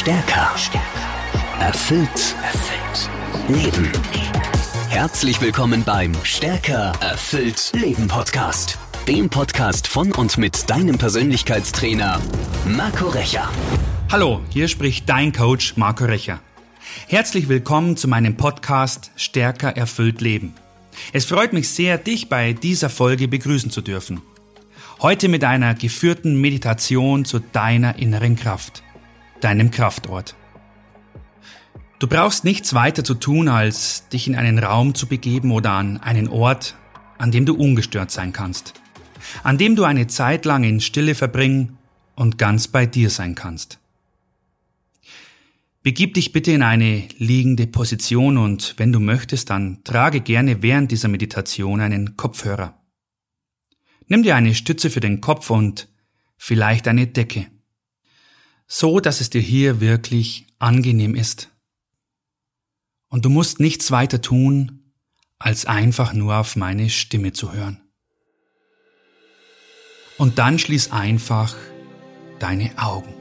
Stärker. Erfüllt. Erfüllt. Leben. Herzlich willkommen beim Stärker. Erfüllt. Leben Podcast. Dem Podcast von und mit deinem Persönlichkeitstrainer Marco Recher. Hallo, hier spricht dein Coach Marco Recher. Herzlich willkommen zu meinem Podcast Stärker erfüllt Leben. Es freut mich sehr, dich bei dieser Folge begrüßen zu dürfen. Heute mit einer geführten Meditation zu deiner inneren Kraft deinem Kraftort. Du brauchst nichts weiter zu tun, als dich in einen Raum zu begeben oder an einen Ort, an dem du ungestört sein kannst, an dem du eine Zeit lang in Stille verbringen und ganz bei dir sein kannst. Begib dich bitte in eine liegende Position und wenn du möchtest, dann trage gerne während dieser Meditation einen Kopfhörer. Nimm dir eine Stütze für den Kopf und vielleicht eine Decke so dass es dir hier wirklich angenehm ist. Und du musst nichts weiter tun, als einfach nur auf meine Stimme zu hören. Und dann schließ einfach deine Augen.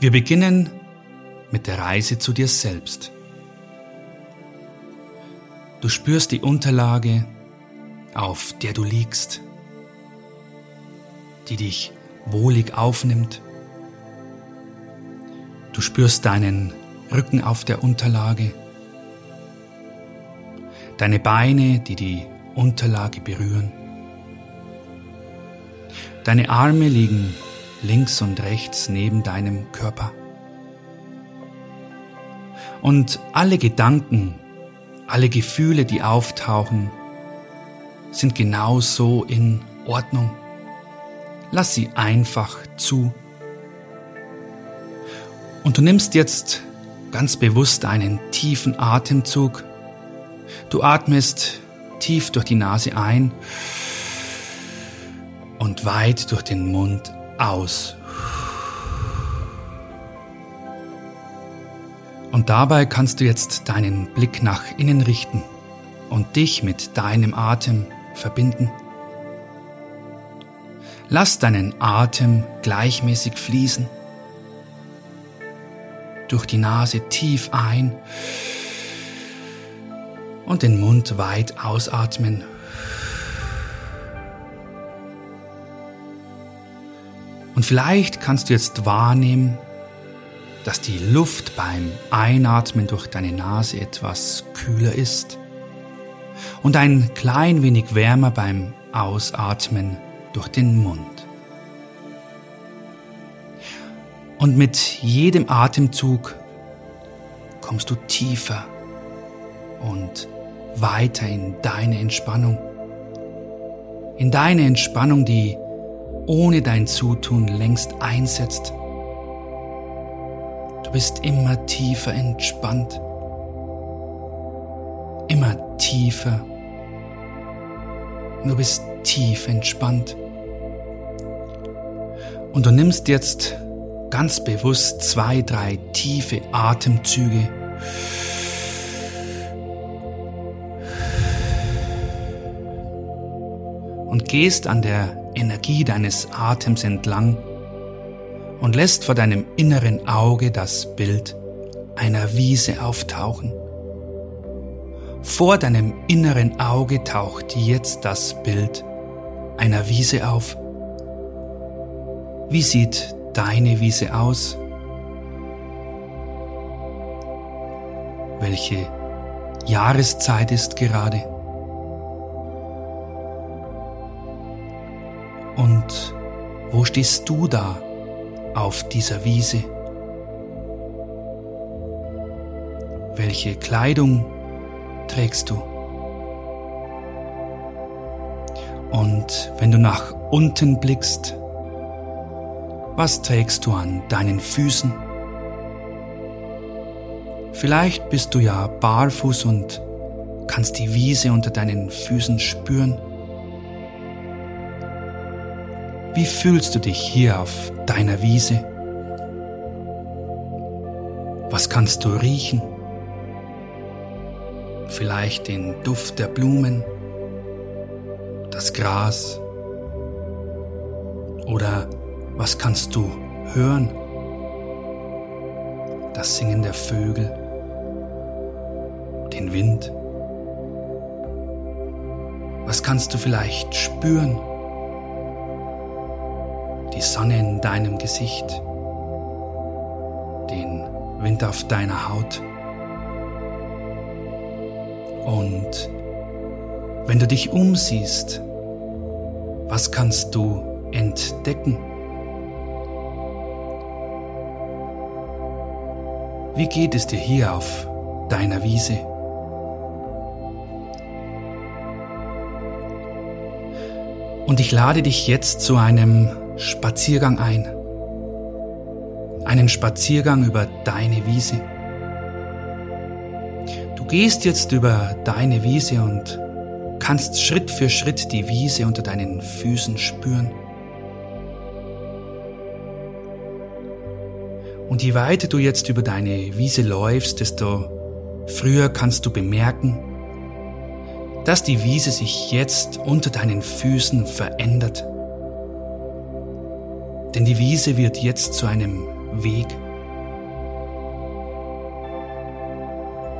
Wir beginnen mit der Reise zu dir selbst. Du spürst die Unterlage, auf der du liegst, die dich wohlig aufnimmt Du spürst deinen Rücken auf der Unterlage, deine Beine, die die Unterlage berühren. Deine Arme liegen links und rechts neben deinem Körper. Und alle Gedanken, alle Gefühle, die auftauchen, sind genauso in Ordnung. Lass sie einfach zu. Und du nimmst jetzt ganz bewusst einen tiefen Atemzug. Du atmest tief durch die Nase ein und weit durch den Mund aus. Und dabei kannst du jetzt deinen Blick nach innen richten und dich mit deinem Atem verbinden. Lass deinen Atem gleichmäßig fließen durch die Nase tief ein und den Mund weit ausatmen. Und vielleicht kannst du jetzt wahrnehmen, dass die Luft beim Einatmen durch deine Nase etwas kühler ist und ein klein wenig wärmer beim Ausatmen durch den Mund. Und mit jedem Atemzug kommst du tiefer und weiter in deine Entspannung. In deine Entspannung, die ohne dein Zutun längst einsetzt. Du bist immer tiefer entspannt. Immer tiefer. Du bist tief entspannt. Und du nimmst jetzt ganz bewusst zwei, drei tiefe Atemzüge. Und gehst an der Energie deines Atems entlang und lässt vor deinem inneren Auge das Bild einer Wiese auftauchen. Vor deinem inneren Auge taucht jetzt das Bild einer Wiese auf. Wie sieht deine Wiese aus? Welche Jahreszeit ist gerade? Und wo stehst du da auf dieser Wiese? Welche Kleidung trägst du? Und wenn du nach unten blickst, was trägst du an deinen Füßen? Vielleicht bist du ja barfuß und kannst die Wiese unter deinen Füßen spüren. Wie fühlst du dich hier auf deiner Wiese? Was kannst du riechen? Vielleicht den Duft der Blumen, das Gras oder was kannst du hören? das Singen der Vögel, den Wind. Was kannst du vielleicht spüren? Die Sonne in deinem Gesicht, den Wind auf deiner Haut. Und wenn du dich umsiehst, was kannst du entdecken? Wie geht es dir hier auf deiner Wiese? Und ich lade dich jetzt zu einem Spaziergang ein. Einen Spaziergang über deine Wiese. Du gehst jetzt über deine Wiese und kannst Schritt für Schritt die Wiese unter deinen Füßen spüren. Und je weiter du jetzt über deine Wiese läufst, desto früher kannst du bemerken, dass die Wiese sich jetzt unter deinen Füßen verändert. Denn die Wiese wird jetzt zu einem Weg.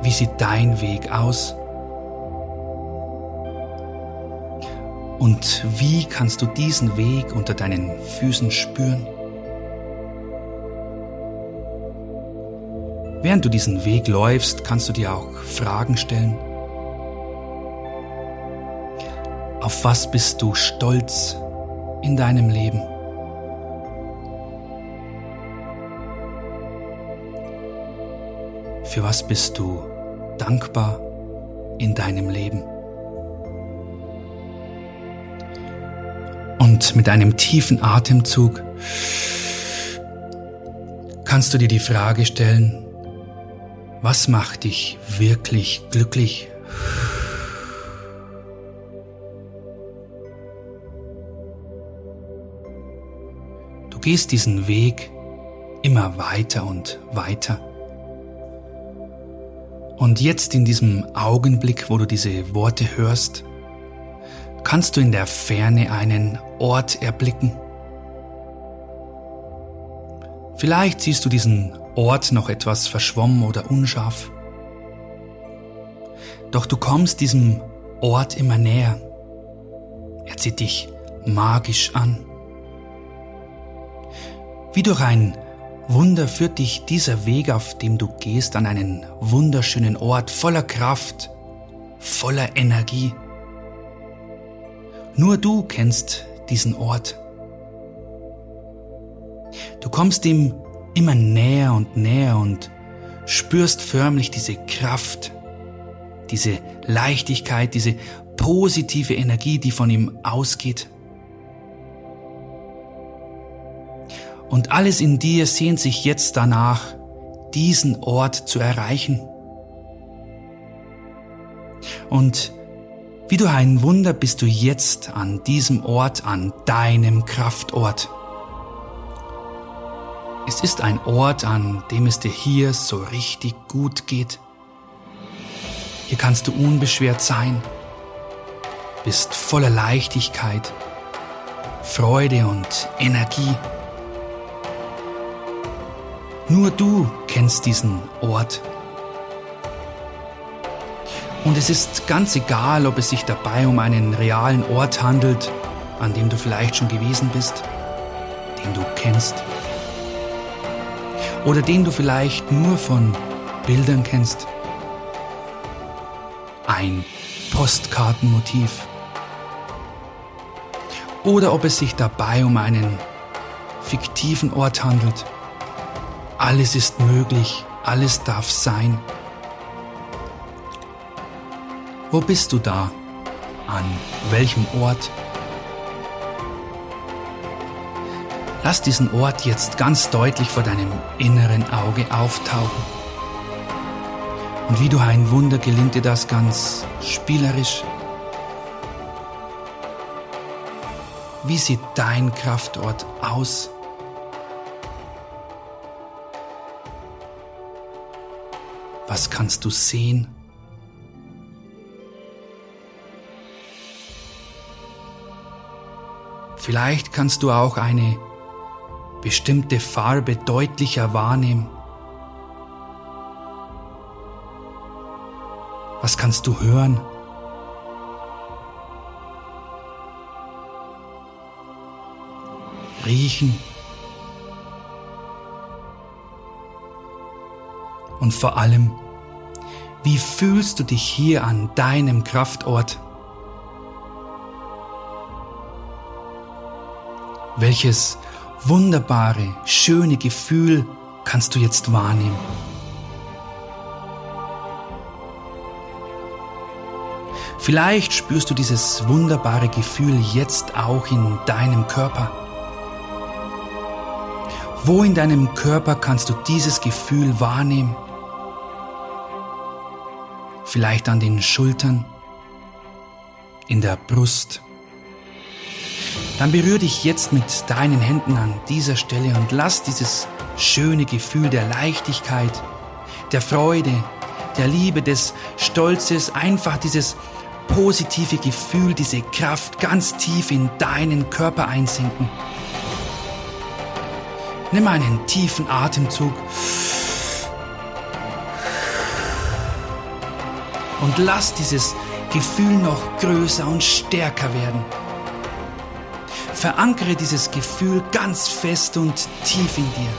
Wie sieht dein Weg aus? Und wie kannst du diesen Weg unter deinen Füßen spüren? Während du diesen Weg läufst, kannst du dir auch Fragen stellen. Auf was bist du stolz in deinem Leben? Für was bist du dankbar in deinem Leben? Und mit einem tiefen Atemzug kannst du dir die Frage stellen, was macht dich wirklich glücklich? Du gehst diesen Weg immer weiter und weiter. Und jetzt in diesem Augenblick, wo du diese Worte hörst, kannst du in der Ferne einen Ort erblicken. Vielleicht siehst du diesen Ort noch etwas verschwommen oder unscharf. Doch du kommst diesem Ort immer näher. Er zieht dich magisch an. Wie durch ein Wunder führt dich dieser Weg, auf dem du gehst, an einen wunderschönen Ort voller Kraft, voller Energie. Nur du kennst diesen Ort. Du kommst ihm immer näher und näher und spürst förmlich diese Kraft, diese Leichtigkeit, diese positive Energie, die von ihm ausgeht. Und alles in dir sehnt sich jetzt danach, diesen Ort zu erreichen. Und wie du ein Wunder bist du jetzt an diesem Ort, an deinem Kraftort. Es ist ein Ort, an dem es dir hier so richtig gut geht. Hier kannst du unbeschwert sein, bist voller Leichtigkeit, Freude und Energie. Nur du kennst diesen Ort. Und es ist ganz egal, ob es sich dabei um einen realen Ort handelt, an dem du vielleicht schon gewesen bist, den du kennst oder den du vielleicht nur von Bildern kennst. Ein Postkartenmotiv. Oder ob es sich dabei um einen fiktiven Ort handelt. Alles ist möglich, alles darf sein. Wo bist du da? An welchem Ort? Lass diesen Ort jetzt ganz deutlich vor deinem inneren Auge auftauchen. Und wie du ein Wunder gelingt dir das ganz spielerisch. Wie sieht dein Kraftort aus? Was kannst du sehen? Vielleicht kannst du auch eine bestimmte Farbe deutlicher wahrnehmen. Was kannst du hören? Riechen? Und vor allem, wie fühlst du dich hier an deinem Kraftort? Welches wunderbare, schöne Gefühl kannst du jetzt wahrnehmen? Vielleicht spürst du dieses wunderbare Gefühl jetzt auch in deinem Körper. Wo in deinem Körper kannst du dieses Gefühl wahrnehmen? Vielleicht an den Schultern, in der Brust. Dann berühre dich jetzt mit deinen Händen an dieser Stelle und lass dieses schöne Gefühl der Leichtigkeit, der Freude, der Liebe, des Stolzes, einfach dieses positive Gefühl, diese Kraft ganz tief in deinen Körper einsinken. Nimm einen tiefen Atemzug und lass dieses Gefühl noch größer und stärker werden. Verankere dieses Gefühl ganz fest und tief in dir.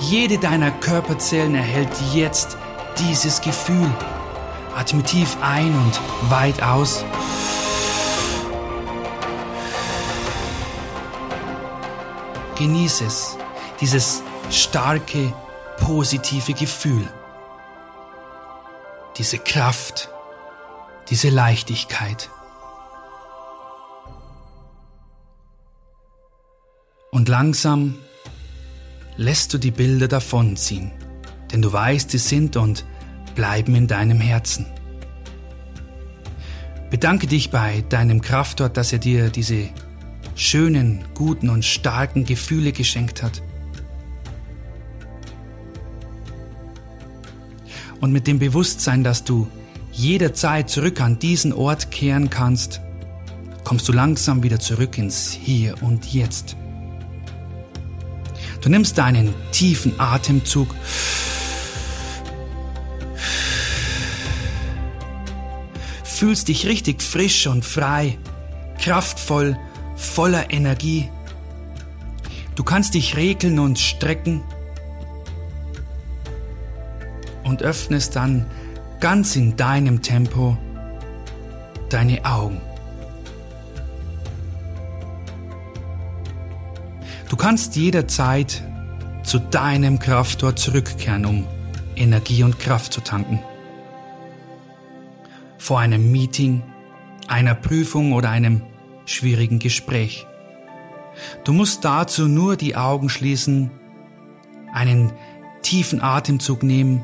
Jede deiner Körperzellen erhält jetzt dieses Gefühl. Atme tief ein und weit aus. Genieße es, dieses starke, positive Gefühl. Diese Kraft, diese Leichtigkeit. Und langsam lässt du die Bilder davonziehen, denn du weißt, sie sind und bleiben in deinem Herzen. Bedanke dich bei deinem Kraftort, dass er dir diese schönen, guten und starken Gefühle geschenkt hat. Und mit dem Bewusstsein, dass du jederzeit zurück an diesen Ort kehren kannst, kommst du langsam wieder zurück ins Hier und Jetzt. Du nimmst deinen tiefen Atemzug fühlst dich richtig frisch und frei, kraftvoll, voller Energie. Du kannst dich regeln und strecken und öffnest dann ganz in deinem Tempo deine Augen. Kannst jederzeit zu deinem Krafttor zurückkehren, um Energie und Kraft zu tanken vor einem Meeting, einer Prüfung oder einem schwierigen Gespräch. Du musst dazu nur die Augen schließen, einen tiefen Atemzug nehmen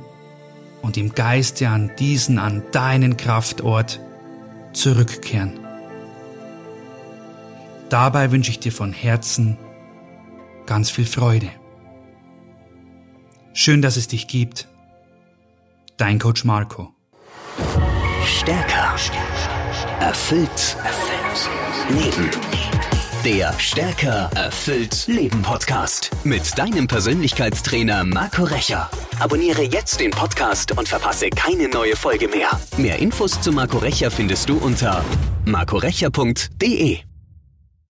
und im Geiste an diesen, an deinen Kraftort zurückkehren. Dabei wünsche ich dir von Herzen ganz viel Freude. Schön, dass es dich gibt. Dein Coach Marco. Stärker. Erfüllt. Erfüllt. Leben. Der Stärker erfüllt Leben Podcast mit deinem Persönlichkeitstrainer Marco Recher. Abonniere jetzt den Podcast und verpasse keine neue Folge mehr. Mehr Infos zu Marco Recher findest du unter marcorecher.de.